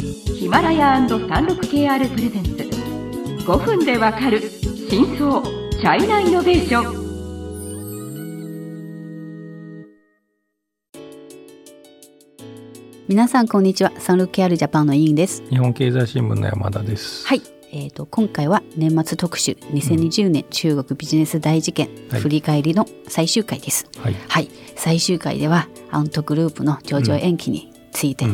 ヒマラヤ &36KR プレゼンツ。5分でわかる真相チャイナイノベーション。皆さんこんにちは。サンルケアルジャパンの委員です。日本経済新聞の山田です。はい。えーと、今回は年末特集2020年中国ビジネス大事件、振り返りの最終回です、はい、はい、最終回ではアントグループの上場延期について、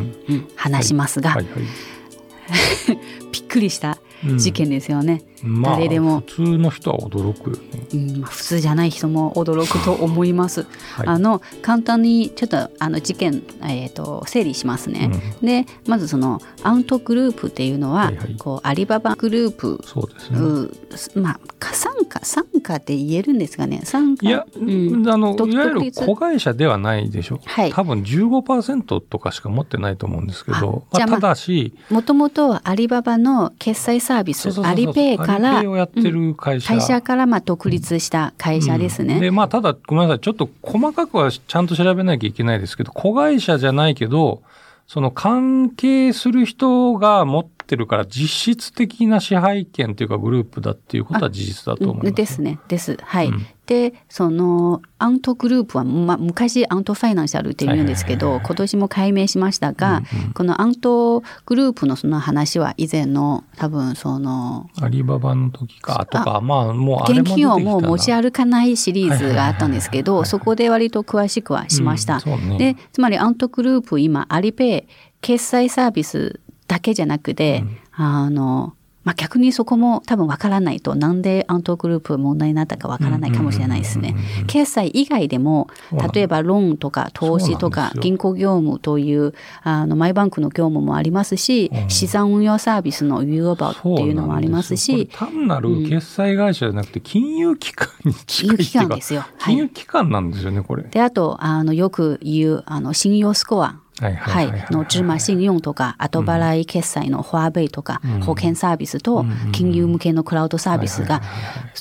話しますが、びっくりした事件ですよね、まあ、誰でも。普通の人は驚くよね、うん、普通じゃない人も驚くと思います、はい、あの簡単にちょっとあの事件、えーと、整理しますね、うん、でまずそのアウトグループっていうのは、はいはい、こうアリババグループ。そうですね。まあ傘下傘下って言えるんですかね。傘下いや、うん、あのいわゆる子会社ではないでしょ、はい、多分15%とかしか持ってないと思うんですけど。まあ、ただしもともとアリババの決済サービスアリペイからやってる会社、からまあ独立した会社ですね、でまあただごめんなさいちょっと細かくはちゃんと調べなきゃいけないですけど子会社じゃないけどその関係する人が持ってるから実質的な支配権というかグループだっていうことは事実だと思います。ですね。です。はい。うん、で、そのアントグループは、まあ、昔アントファイナンシャルって言うんですけど、今年も改名しましたが、うんうん、このアントグループのその話は以前の多分そのアリババの時かとかまあもう現金をもう持ち歩かないシリーズがあったんですけど、そこで割と詳しくはしました。うんね、でつまりアントグループ今アリペイ決済サービスだけじゃなくて、うん、あの、まあ、逆にそこも多分わからないと、なんでアントグループ問題になったかわからないかもしれないですね。決済以外でも、例えばローンとか投資とか銀行業務という、あの、マイバンクの業務もありますし、うん、資産運用サービスのユーバーっていうのもありますし。単なる決済会社じゃなくて、金融機関に近い金融機関ですよ。金融機関なんですよね、これ。で、あと、あの、よく言う、あの、信用スコア。はい、の芝麻信用とか後払い決済のフォアベイとか、保険サービスと金融向けのクラウドサービスが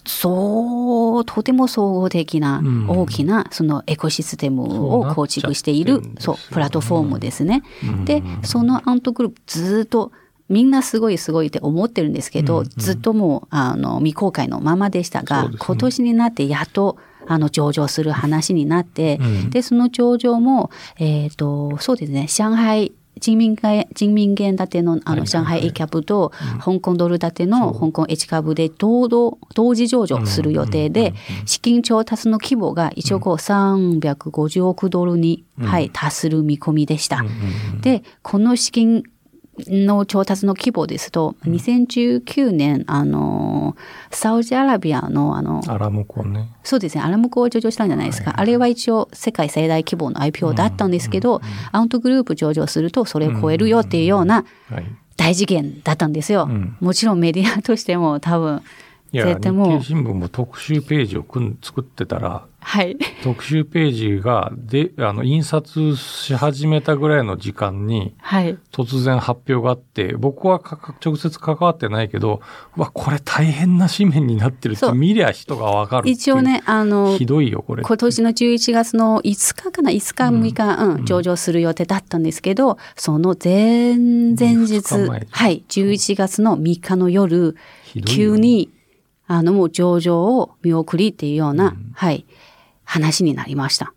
そうとても総合的な大きなそのエコシステムを構築しているそうプラットフォームですね。でそのアントグループずっとみんなすごいすごいって思ってるんですけど、ずっともうあの未公開のままでしたが、今年になってやっとあの上場する話になって、うん、でその上場も、えーと、そうですね上海人民元人民元建てのあの上海 A キャブと香港ドル建ての香港 H 株で同同同時上場する予定で資金調達の規模が一応こう350億ドルに、はい、達する見込みでした。でこの資金の調達の規模ですと、うん、2019年、あの、サウジアラビアの、あの、アラムコね。そうですね、アラムコを上場したんじゃないですか。はい、あれは一応世界最大規模の IPO だったんですけど、うんうん、アウトグループ上場するとそれを超えるよっていうような大事件だったんですよ。もちろんメディアとしても多分、いや、日経新聞も特集ページを作ってたら、はい、特集ページがであの印刷し始めたぐらいの時間に、はい、突然発表があって僕は直接関わってないけどわこれ大変な紙面になってるって見りゃ人がわかる一応ねあのひどいよこれ。今年の11月の5日かな5日6日、うん、うん、上場する予定だったんですけどその前々日はい11月の3日の夜急にあのもう上場を見送りっていうような、うん、はい話になりました。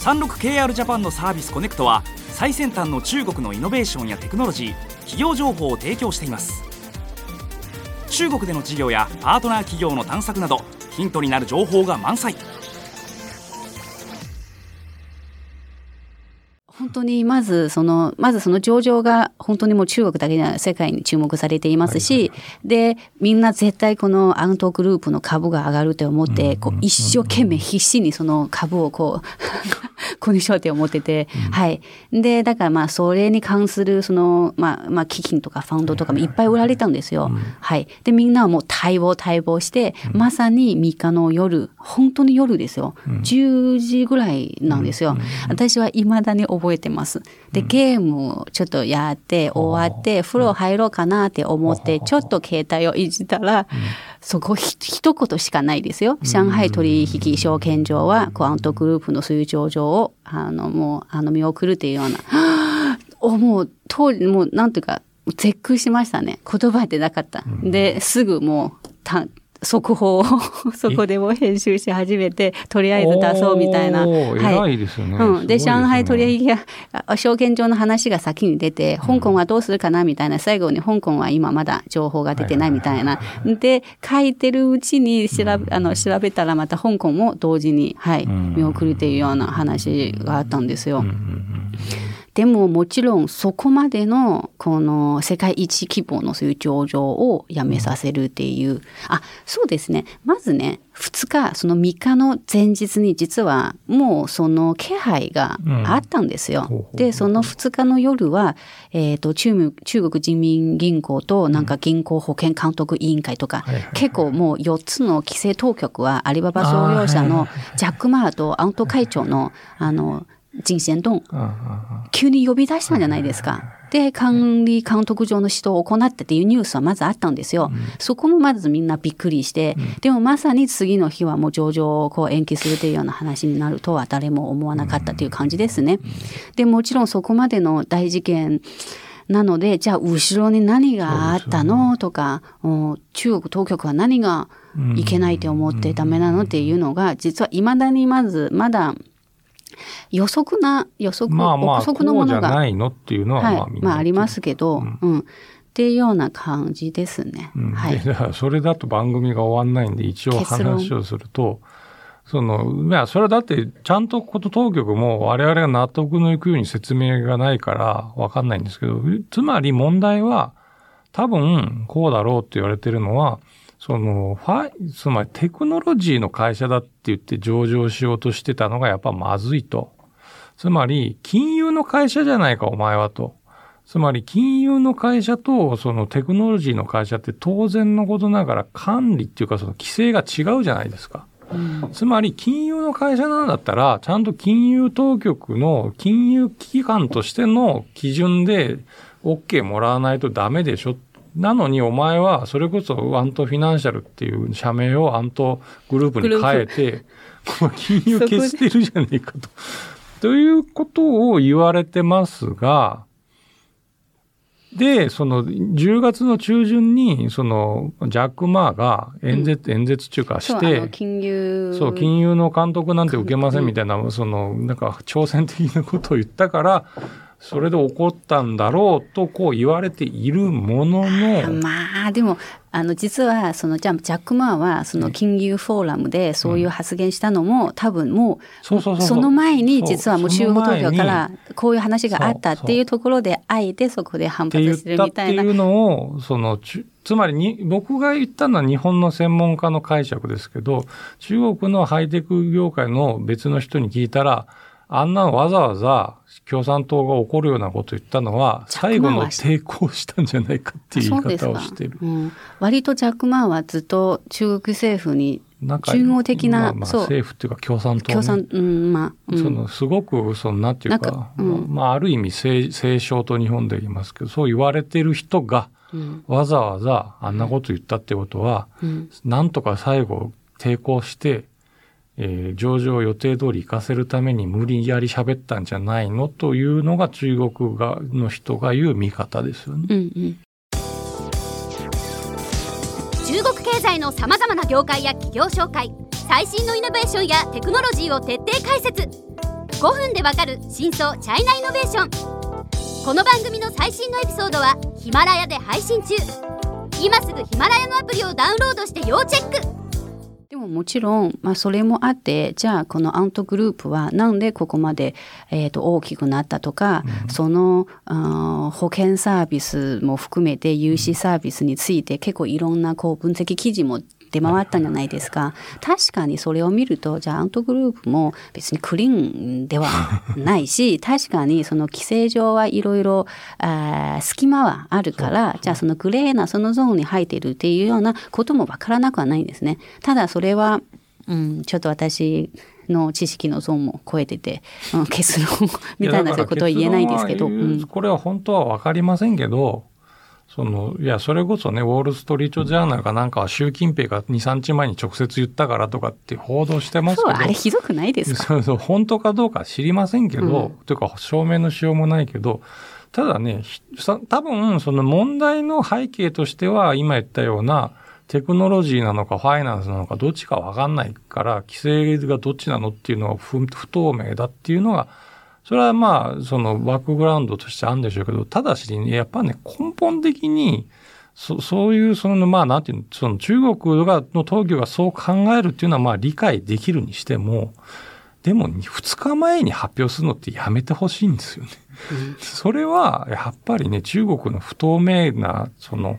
36KR ジャパンのサービスコネクトは最先端の中国のイノベーションやテクノロジー企業情報を提供しています。中国での事業やパートナー企業の探索などヒントになる情報が満載当にまずそのまずその上場が本当にもう中国だけでは世界に注目されていますし、でみんな絶対このアウトグループの株が上がると思って、こう一生懸命必死にその株をこう購入しようって思ってて、はい。で、だからまあ、それに関する、その、まあ、まあ、基金とかファンドとかもいっぱい売られたんですよ。はい。で、みんなはもう待望待望して、まさに3日の夜、本当に夜ですよ。10時ぐらいなんですよ。私は未だに覚えてます。で、ゲームをちょっとやって終わって、風呂入ろうかなって思って、ちょっと携帯をいじったら、そこひ一言しかないですよ。上海取引証券所は、クアントグループのそういう上場を、あの、もう、あの、見送るっていうような、おもう当時もうなんていうか絶句しましたね。言葉でなかった、うん、ですぐもうた速報をそこでも編集し始めてとりあえず出そうみたいな。はい、ですよね。うん、で、上海取引や証券上の話が先に出て、香港はどうするかなみたいな、最後に香港は今まだ情報が出てないみたいな。で、書いてるうちに調べあの調べたらまた香港も同時に、はい、見送るっていうような話があったんですよ。でももちろんそこまでのこの世界一規模のそういう上場をやめさせるっていう、あ、そうですね。まずね、2日、その3日の前日に実はもうその気配があったんですよ。うん、で、その2日の夜は、えっ、ー、と中、中国人民銀行となんか銀行保険監督委員会とか、結構もう4つの規制当局はアリババ創業者のジャック・マーとアウト会長の、あの、人選ドン、急に呼び出したんじゃないですか。で、管理監督上の指導を行ってっていうニュースはまずあったんですよ。うん、そこもまずみんなびっくりして、うん、でもまさに次の日はもう上場をこう延期するというような話になるとは誰も思わなかったという感じですね。で、もちろんそこまでの大事件、なので、じゃあ後ろに何があったの、ね、とか、中国当局は何がいけないと思ってダメなの？っていうのが、実は未だにまず、まだ予測な予測、まあまあ、憶測のものがないのっていうのはまあ、はい、まあありますけど、うん、うん、っていうような感じですね。うん、はい。だからそれだと番組が終わんないんで一応話をすると。その、いや、それはだって、ちゃんとこと当局も我々が納得のいくように説明がないからわかんないんですけど、つまり問題は、多分、こうだろうって言われてるのは、その、ファイ、つまりテクノロジーの会社だって言って上場しようとしてたのがやっぱまずいと。つまり、金融の会社じゃないか、お前はと。つまり、金融の会社と、そのテクノロジーの会社って当然のことながら管理っていうか、その規制が違うじゃないですか。うん、つまり、金融の会社なんだったら、ちゃんと金融当局の金融機関としての基準で OK もらわないとダメでしょなのにお前はそれこそアントフィナンシャルっていう社名をアントグループに変えて、金融消してるじゃねえかと。ということを言われてますが、で、その10月の中旬に、そのジャック・マーが演説、うん、演説中かして、金融。そう、金融の監督なんて受けませんみたいな、その、なんか挑戦的なことを言ったから、それで起こったんだろうとこう言われているものの。まあでもあの実はそのジャック・マーはその金融フォーラムでそういう発言したのも、多分もうその前に実はもう中国東京からこういう話があったっていうところであえてそこで反発するみたいな。っていうのをそのつまりに僕が言ったのは日本の専門家の解釈ですけど中国のハイテク業界の別の人に聞いたらあんなのわざわざ共産党が起こるようなことを言ったのは、最後の抵抗したんじゃないかっていう言い方をしてる。うん、割とジャック・マーはずっと中国政府に中央的な、まあ、まあ政府っていうか共産党、ね、共産、うん、まあ、うん、そのすごくそのなんていうか、うん、まあある意味清清少と日本で言いますけど、そう言われてる人が、わざわざあんなこと言ったってことは、うん、なんとか最後抵抗してえー、上場予定通り行かせるために無理やり喋ったんじゃないのというのが中国がの人が言う見方ですよね。うんうん、中国経済のさまざまな業界や企業紹介最新のイノベーションやテクノロジーを徹底解説。5分でわかる真相チャイナイノベーション。この番組の最新のエピソードはヒマラヤで配信中。今すぐヒマラヤのアプリをダウンロードして要チェック。でももちろん、まあ、それもあってじゃあこのアントグループはなんでここまで、えー、と大きくなったとか、うん、その保険サービスも含めて融資サービスについて結構いろんなこう分析記事も出回ったんじゃないですか。確かにそれを見ると、じゃあアントグループも別にクリーンでは ないし、確かにその規制上はいろいろ隙間はあるから、じゃあそのグレーなそのゾーンに入っているっていうようなこともわからなくはないんですね。ただそれは、うん、ちょっと私、の知識のゾーンも超えてて、うん、結論みたいなそういうことは言えないんですけど、これは本当は分かりませんけどそのいやそれこそねウォール・ストリート・ジャーナルかなんかは習近平が23日前に直接言ったからとかって報道してますけど。あれひどくないですか？そうそう本当かどうか知りませんけど、うん、というか証明のしようもないけど。ただね多分その問題の背景としては今言ったようなテクノロジーなのかファイナンスなのかどっちか分かんないから規制がどっちなのっていうのは不透明だっていうのがそれはまあそのバックグラウンドとしてあるんでしょうけどただしやっぱね根本的にそそういうそのまあなんていうのその中国がの当局がそう考えるっていうのはまあ理解できるにしてもでも2日前に発表するのってやめてほしいんですよね。それはやっぱりね中国の不透明なその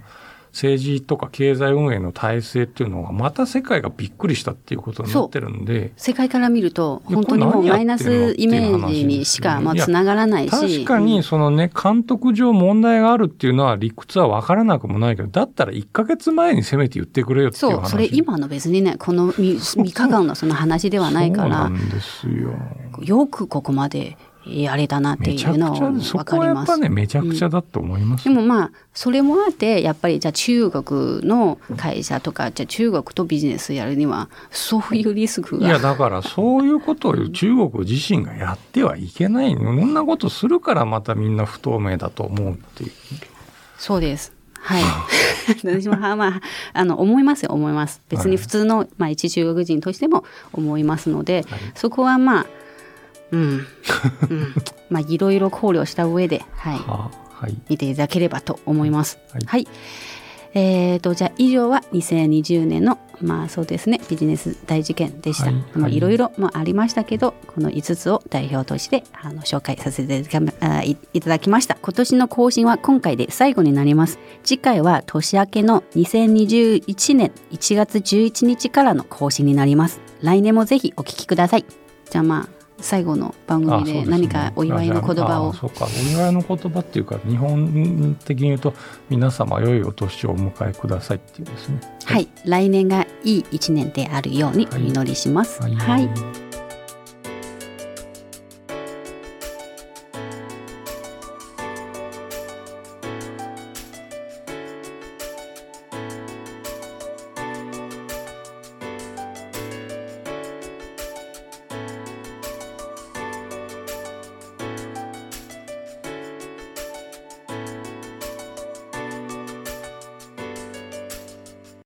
政治とか経済運営の体制っていうのがまた世界がびっくりしたっていうことになってるんで世界から見ると本当にもうマイナスイメージにしかまあつながらないし。確かにそのね監督上問題があるっていうのは理屈は分からなくもないけどだったら1か月前にせめて言ってくれよっていう話。そうそれ今の別にねこの3日間のその話ではないから。よくここまであれだなっていうのは分かります。ね、めちゃくちゃだと思います、うん、でもまあそれもあってやっぱりじゃあ中国の会社とかじゃあ中国とビジネスやるにはそういうリスクがいやだからそういうことを中国自身がやってはいけないそんなことするからまたみんな不透明だと思うっていう。そうです。はい。私もまああの思いますよ思います。別に普通の、まあ一中国人としても思いますので、はい、そこはまあうん、うん、まあいろいろ考慮した上で、はい、ははい、見ていただければと思います。はい、はい、えーと、じゃあ以上は2020年のまあそうですねビジネス大事件でした。はい、はい、いろいろもありましたけどこの5つを代表としてあの紹介させていただきました。今年の更新は今回で最後になります。次回は年明けの2021年1月11日からの更新になります。来年もぜひお聞きください。じゃあまあ最後の番組で何かお祝いの言葉を、そうか。お祝いの言葉っていうか日本的に言うと皆様良いお年をお迎えくださいっていうですね。はい、はい、来年がいい一年であるようにお祈りします。はい、はい